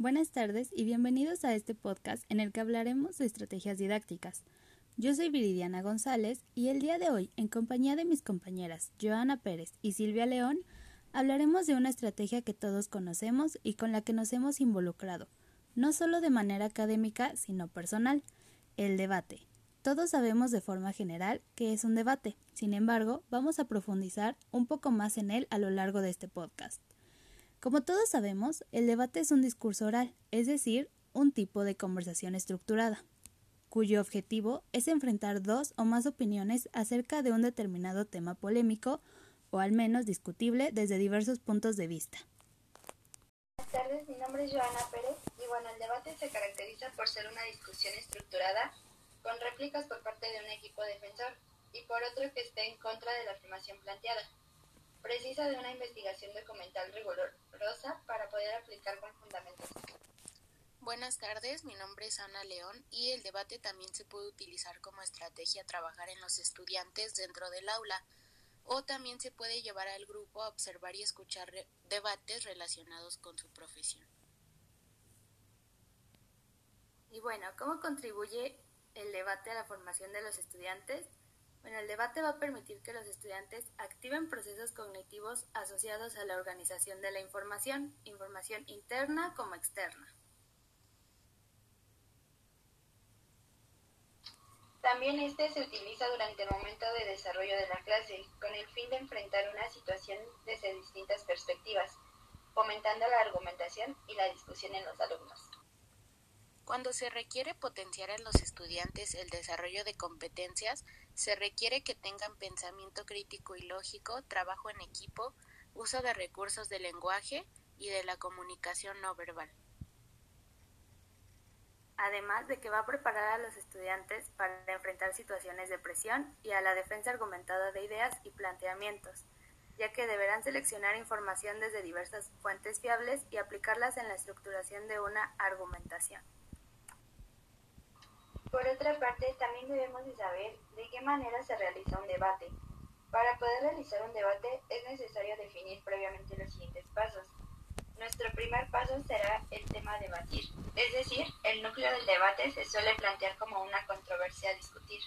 Buenas tardes y bienvenidos a este podcast en el que hablaremos de estrategias didácticas. Yo soy Viridiana González y el día de hoy, en compañía de mis compañeras Joana Pérez y Silvia León, hablaremos de una estrategia que todos conocemos y con la que nos hemos involucrado, no solo de manera académica, sino personal, el debate. Todos sabemos de forma general que es un debate, sin embargo, vamos a profundizar un poco más en él a lo largo de este podcast. Como todos sabemos, el debate es un discurso oral, es decir, un tipo de conversación estructurada, cuyo objetivo es enfrentar dos o más opiniones acerca de un determinado tema polémico o al menos discutible desde diversos puntos de vista. Buenas tardes, mi nombre es Joana Pérez y bueno, el debate se caracteriza por ser una discusión estructurada con réplicas por parte de un equipo defensor y por otro que esté en contra de la afirmación planteada precisa de una investigación documental rigurosa para poder aplicar con fundamentos. Buenas tardes, mi nombre es Ana León y el debate también se puede utilizar como estrategia trabajar en los estudiantes dentro del aula o también se puede llevar al grupo a observar y escuchar debates relacionados con su profesión. Y bueno, ¿cómo contribuye el debate a la formación de los estudiantes? Bueno, el debate va a permitir que los estudiantes activen procesos cognitivos asociados a la organización de la información, información interna como externa. También este se utiliza durante el momento de desarrollo de la clase, con el fin de enfrentar una situación desde distintas perspectivas, fomentando la argumentación y la discusión en los alumnos. Cuando se requiere potenciar en los estudiantes el desarrollo de competencias, se requiere que tengan pensamiento crítico y lógico, trabajo en equipo, uso de recursos de lenguaje y de la comunicación no verbal. Además de que va a preparar a los estudiantes para enfrentar situaciones de presión y a la defensa argumentada de ideas y planteamientos, ya que deberán seleccionar información desde diversas fuentes fiables y aplicarlas en la estructuración de una argumentación. Por otra parte, también debemos de saber de qué manera se realiza un debate. Para poder realizar un debate es necesario definir previamente los siguientes pasos. Nuestro primer paso será el tema a debatir, es decir, el núcleo del debate se suele plantear como una controversia a discutir.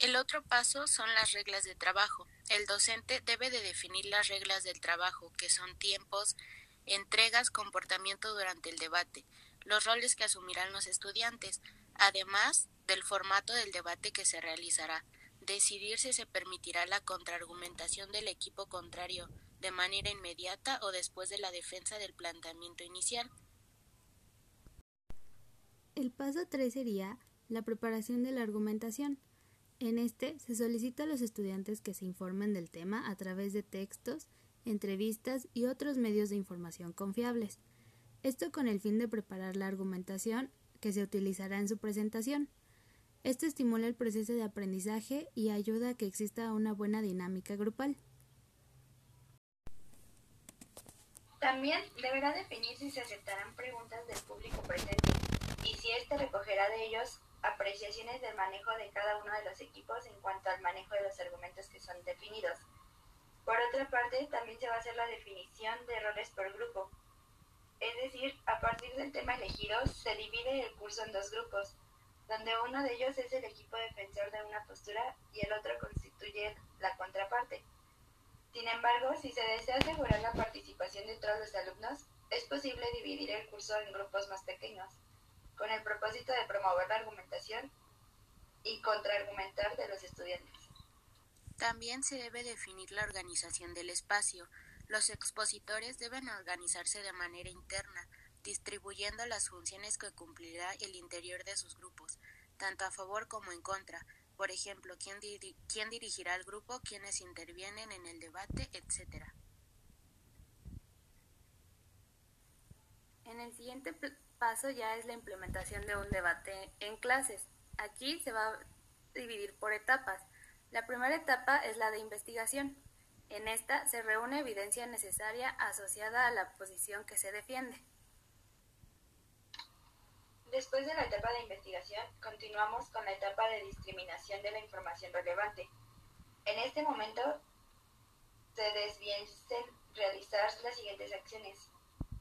El otro paso son las reglas de trabajo. El docente debe de definir las reglas del trabajo, que son tiempos, entregas, comportamiento durante el debate, los roles que asumirán los estudiantes, además del formato del debate que se realizará, decidir si se permitirá la contraargumentación del equipo contrario de manera inmediata o después de la defensa del planteamiento inicial. El paso 3 sería la preparación de la argumentación. En este se solicita a los estudiantes que se informen del tema a través de textos, entrevistas y otros medios de información confiables. Esto con el fin de preparar la argumentación que se utilizará en su presentación. Esto estimula el proceso de aprendizaje y ayuda a que exista una buena dinámica grupal. También deberá definir si se aceptarán preguntas del público presente y si éste recogerá de ellos apreciaciones del manejo de cada uno de los equipos en cuanto al manejo de los argumentos que son definidos. Por otra parte, también se va a hacer la definición de roles por grupo. Es decir, a partir del tema elegido, se divide el curso en dos grupos, donde uno de ellos es el equipo defensor de una postura y el otro constituye la contraparte. Sin embargo, si se desea asegurar la participación de todos los alumnos, es posible dividir el curso en grupos más pequeños, con el propósito de promover la argumentación y contraargumentar de los estudiantes. También se debe definir la organización del espacio. Los expositores deben organizarse de manera interna, distribuyendo las funciones que cumplirá el interior de sus grupos, tanto a favor como en contra. Por ejemplo, quién, quién dirigirá el grupo, quiénes intervienen en el debate, etc. En el siguiente paso ya es la implementación de un debate en clases. Aquí se va a dividir por etapas. La primera etapa es la de investigación. En esta se reúne evidencia necesaria asociada a la posición que se defiende. Después de la etapa de investigación, continuamos con la etapa de discriminación de la información relevante. En este momento se desvienen realizar las siguientes acciones.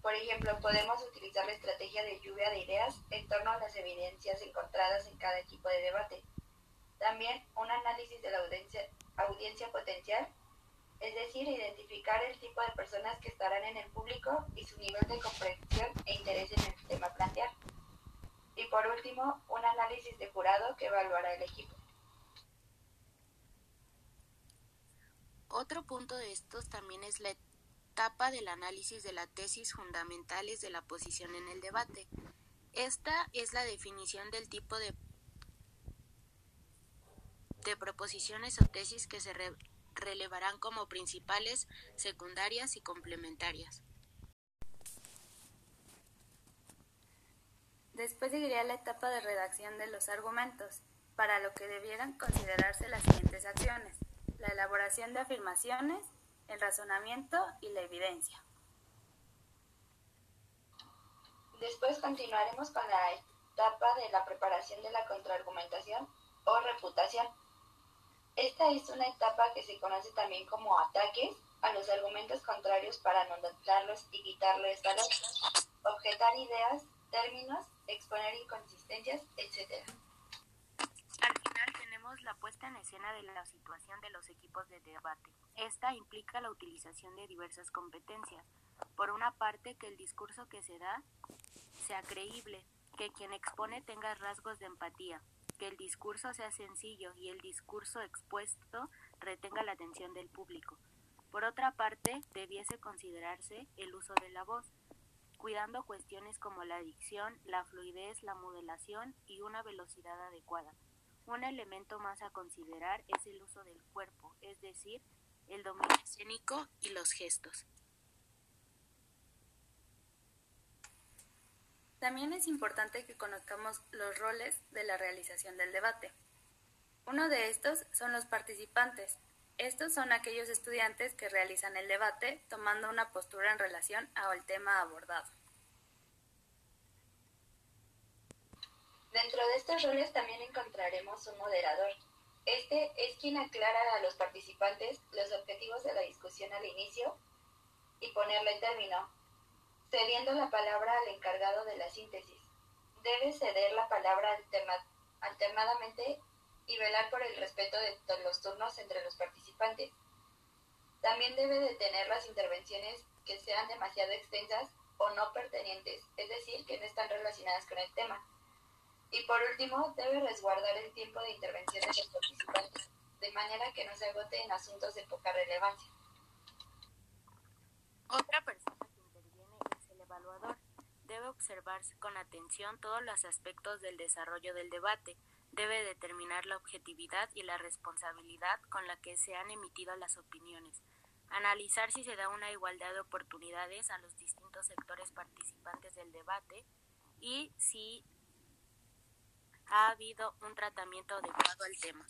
Por ejemplo, podemos utilizar la estrategia de lluvia de ideas en torno a las evidencias encontradas en cada equipo de debate. También un análisis de la audiencia, audiencia potencial, es decir, identificar el tipo de personas que estarán en el público y su nivel de comprensión e interés en el tema plantear. Y por último, un análisis de jurado que evaluará el equipo. Otro punto de estos también es la etapa del análisis de las tesis fundamentales de la posición en el debate. Esta es la definición del tipo de, de proposiciones o tesis que se relevarán como principales, secundarias y complementarias. Después seguiría la etapa de redacción de los argumentos, para lo que debieran considerarse las siguientes acciones la elaboración de afirmaciones, el razonamiento y la evidencia. Después continuaremos con la etapa de la preparación de la contraargumentación o reputación. Esta es una etapa que se conoce también como ataques a los argumentos contrarios para anularlos y quitarles valor, objetar ideas, términos, exponer inconsistencias, etc la puesta en escena de la situación de los equipos de debate. Esta implica la utilización de diversas competencias. Por una parte, que el discurso que se da sea creíble, que quien expone tenga rasgos de empatía, que el discurso sea sencillo y el discurso expuesto retenga la atención del público. Por otra parte, debiese considerarse el uso de la voz, cuidando cuestiones como la dicción, la fluidez, la modelación y una velocidad adecuada. Un elemento más a considerar es el uso del cuerpo, es decir, el dominio escénico y los gestos. También es importante que conozcamos los roles de la realización del debate. Uno de estos son los participantes. Estos son aquellos estudiantes que realizan el debate tomando una postura en relación al tema abordado. Dentro de estos roles también encontraremos un moderador. Este es quien aclara a los participantes los objetivos de la discusión al inicio y ponerle término, cediendo la palabra al encargado de la síntesis. Debe ceder la palabra alternadamente y velar por el respeto de los turnos entre los participantes. También debe detener las intervenciones que sean demasiado extensas o no pertinentes, es decir, que no están relacionadas con el tema y por último, debe resguardar el tiempo de intervención de los participantes, de manera que no se agote en asuntos de poca relevancia. Otra persona que interviene es el evaluador. Debe observarse con atención todos los aspectos del desarrollo del debate. Debe determinar la objetividad y la responsabilidad con la que se han emitido las opiniones. Analizar si se da una igualdad de oportunidades a los distintos sectores participantes del debate y si ha habido un tratamiento adecuado al tema.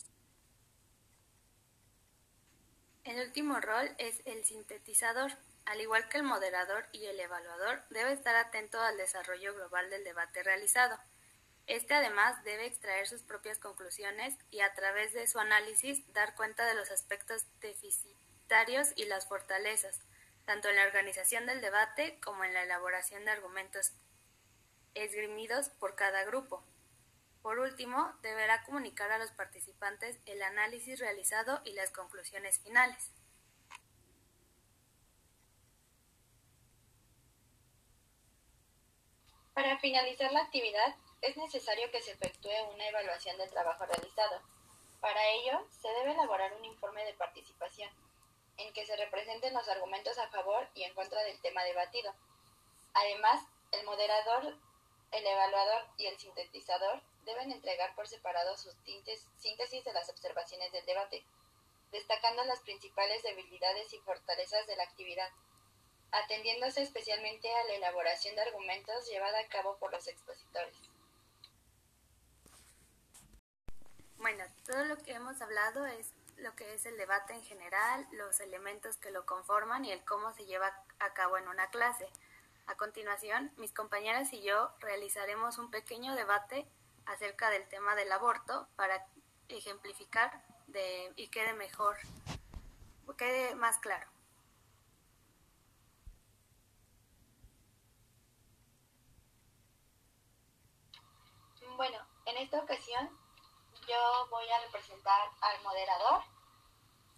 El último rol es el sintetizador. Al igual que el moderador y el evaluador, debe estar atento al desarrollo global del debate realizado. Este además debe extraer sus propias conclusiones y a través de su análisis dar cuenta de los aspectos deficitarios y las fortalezas, tanto en la organización del debate como en la elaboración de argumentos esgrimidos por cada grupo. Por último, deberá comunicar a los participantes el análisis realizado y las conclusiones finales. Para finalizar la actividad, es necesario que se efectúe una evaluación del trabajo realizado. Para ello, se debe elaborar un informe de participación, en que se representen los argumentos a favor y en contra del tema debatido. Además, el moderador, el evaluador y el sintetizador deben entregar por separado sus síntesis de las observaciones del debate, destacando las principales debilidades y fortalezas de la actividad, atendiéndose especialmente a la elaboración de argumentos llevada a cabo por los expositores. Bueno, todo lo que hemos hablado es lo que es el debate en general, los elementos que lo conforman y el cómo se lleva a cabo en una clase. A continuación, mis compañeras y yo realizaremos un pequeño debate acerca del tema del aborto para ejemplificar de, y quede mejor, quede más claro. Bueno, en esta ocasión yo voy a representar al moderador.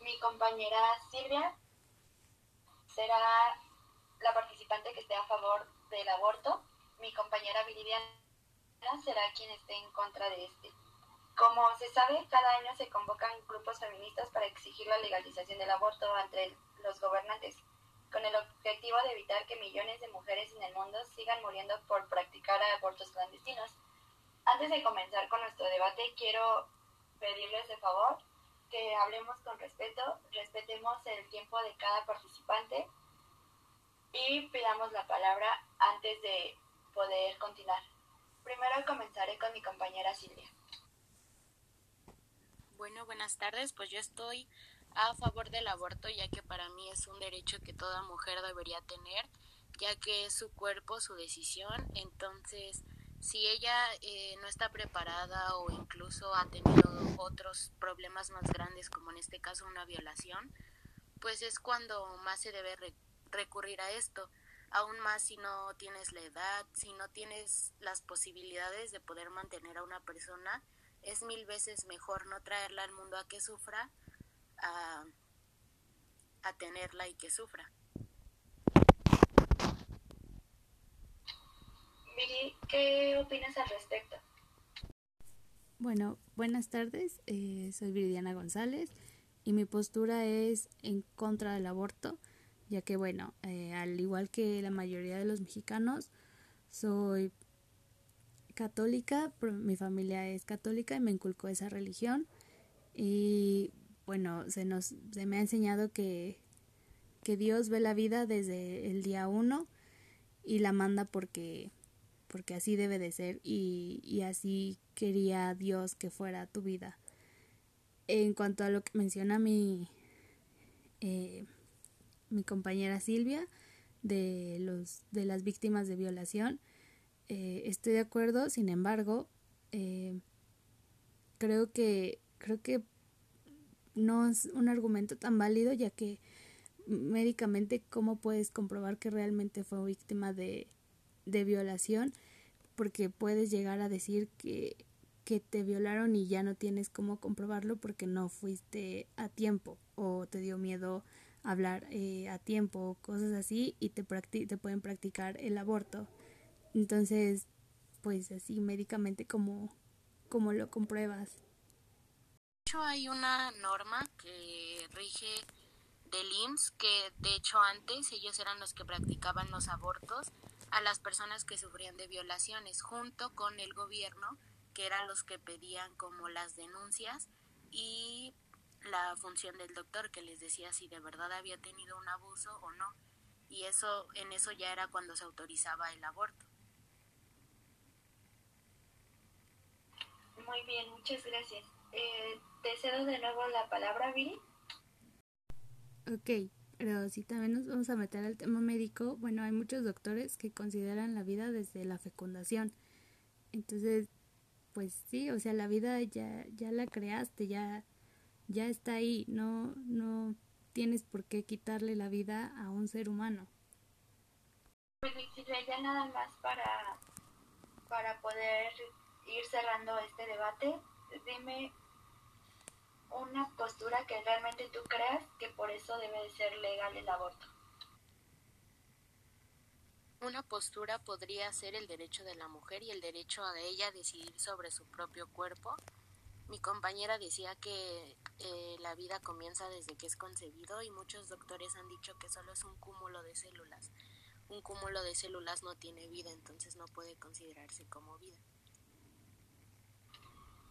Mi compañera Silvia será la participante que esté a favor del aborto. Mi compañera Viridiana será quien esté en contra de este. Como se sabe, cada año se convocan grupos feministas para exigir la legalización del aborto entre los gobernantes, con el objetivo de evitar que millones de mujeres en el mundo sigan muriendo por practicar abortos clandestinos. Antes de comenzar con nuestro debate, quiero pedirles de favor que hablemos con respeto, respetemos el tiempo de cada participante y pidamos la palabra antes de poder continuar. Primero comenzaré con mi compañera Silvia. Bueno, buenas tardes. Pues yo estoy a favor del aborto ya que para mí es un derecho que toda mujer debería tener, ya que es su cuerpo, su decisión. Entonces, si ella eh, no está preparada o incluso ha tenido otros problemas más grandes, como en este caso una violación, pues es cuando más se debe recurrir a esto. Aún más si no tienes la edad, si no tienes las posibilidades de poder mantener a una persona, es mil veces mejor no traerla al mundo a que sufra, a, a tenerla y que sufra. ¿Qué opinas al respecto? Bueno, buenas tardes, eh, soy Viridiana González y mi postura es en contra del aborto, ya que bueno, eh, al igual que la mayoría de los mexicanos, soy católica, mi familia es católica y me inculcó esa religión y bueno, se nos se me ha enseñado que que Dios ve la vida desde el día uno y la manda porque porque así debe de ser y, y así quería Dios que fuera tu vida. En cuanto a lo que menciona mi, eh, mi compañera Silvia de, los, de las víctimas de violación, eh, estoy de acuerdo, sin embargo, eh, creo que creo que no es un argumento tan válido ya que médicamente cómo puedes comprobar que realmente fue víctima de, de violación porque puedes llegar a decir que, que te violaron y ya no tienes cómo comprobarlo porque no fuiste a tiempo o te dio miedo hablar eh, a tiempo cosas así y te, te pueden practicar el aborto. Entonces, pues así médicamente como, como lo compruebas. De hecho, hay una norma que rige del IMSS que de hecho antes ellos eran los que practicaban los abortos a las personas que sufrían de violaciones, junto con el gobierno, que eran los que pedían como las denuncias y la función del doctor que les decía si de verdad había tenido un abuso o no. Y eso en eso ya era cuando se autorizaba el aborto. Muy bien, muchas gracias. Eh, te cedo de nuevo la palabra, Viri. Ok, pero si también nos vamos a meter al tema médico, bueno, hay muchos doctores que consideran la vida desde la fecundación. Entonces, pues sí, o sea, la vida ya, ya la creaste, ya, ya está ahí, no, no tienes por qué quitarle la vida a un ser humano. Pues ya nada más para, para poder ir cerrando este debate, dime una postura que realmente tú creas que por eso debe de ser legal el aborto. Una postura podría ser el derecho de la mujer y el derecho de ella a decidir sobre su propio cuerpo. Mi compañera decía que eh, la vida comienza desde que es concebido y muchos doctores han dicho que solo es un cúmulo de células. Un cúmulo de células no tiene vida, entonces no puede considerarse como vida.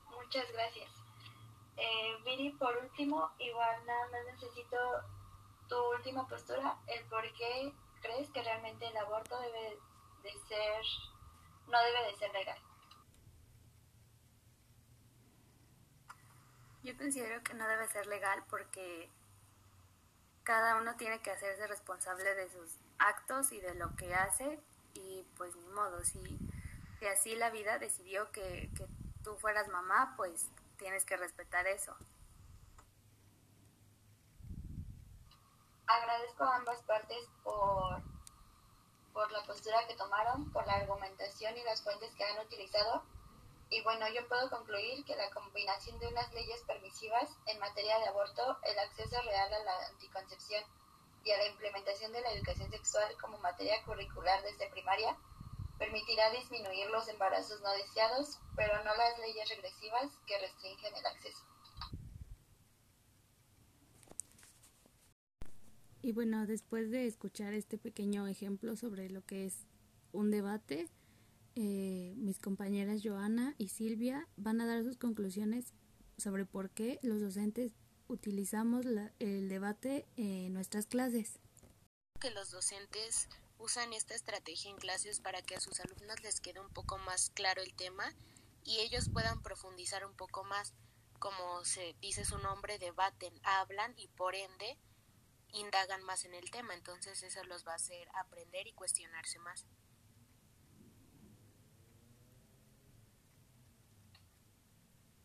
Muchas gracias. Eh, Viri, por último, igual nada más necesito tu última postura, el por qué crees que realmente el aborto debe de ser, no debe de ser legal. Yo considero que no debe ser legal porque cada uno tiene que hacerse responsable de sus actos y de lo que hace y pues ni modo, si, si así la vida decidió que, que tú fueras mamá, pues tienes que respetar eso. Agradezco a ambas partes por, por la postura que tomaron, por la argumentación y las fuentes que han utilizado. Y bueno, yo puedo concluir que la combinación de unas leyes permisivas en materia de aborto, el acceso real a la anticoncepción y a la implementación de la educación sexual como materia curricular desde primaria permitirá disminuir los embarazos no deseados, pero no las leyes regresivas que restringen el acceso. Y bueno, después de escuchar este pequeño ejemplo sobre lo que es un debate, eh, mis compañeras Joana y Silvia van a dar sus conclusiones sobre por qué los docentes utilizamos el debate en nuestras clases. Que los docentes usan esta estrategia en clases para que a sus alumnos les quede un poco más claro el tema y ellos puedan profundizar un poco más. Como se dice su nombre, debaten, hablan y por ende indagan más en el tema. Entonces eso los va a hacer aprender y cuestionarse más.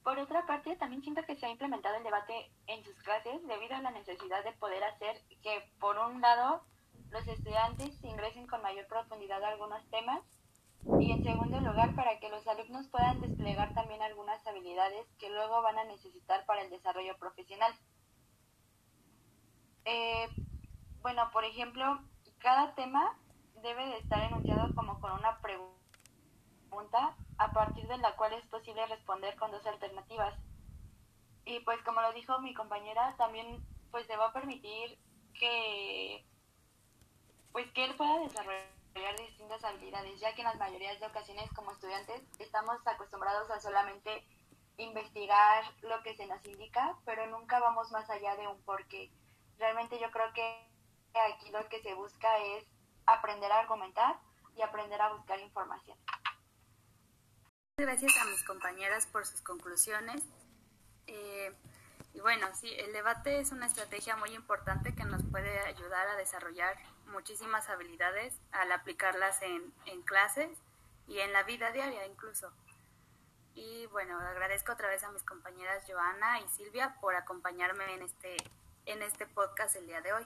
Por otra parte, también siento que se ha implementado el debate en sus clases debido a la necesidad de poder hacer que, por un lado, los estudiantes ingresen con mayor profundidad a algunos temas y, en segundo lugar, para que los alumnos puedan desplegar también algunas habilidades que luego van a necesitar para el desarrollo profesional. Eh, bueno, por ejemplo, cada tema debe de estar enunciado como con una pregunta a partir de la cual es posible responder con dos alternativas. Y pues como lo dijo mi compañera, también pues le va a permitir que pues que él pueda desarrollar distintas habilidades, ya que en las mayorías de ocasiones como estudiantes estamos acostumbrados a solamente investigar lo que se nos indica, pero nunca vamos más allá de un porqué. Realmente yo creo que aquí lo que se busca es aprender a argumentar y aprender a buscar información. Gracias a mis compañeras por sus conclusiones. Eh, y bueno, sí, el debate es una estrategia muy importante que nos puede ayudar a desarrollar muchísimas habilidades al aplicarlas en, en clases y en la vida diaria incluso. Y bueno, agradezco otra vez a mis compañeras Joana y Silvia por acompañarme en este, en este podcast el día de hoy.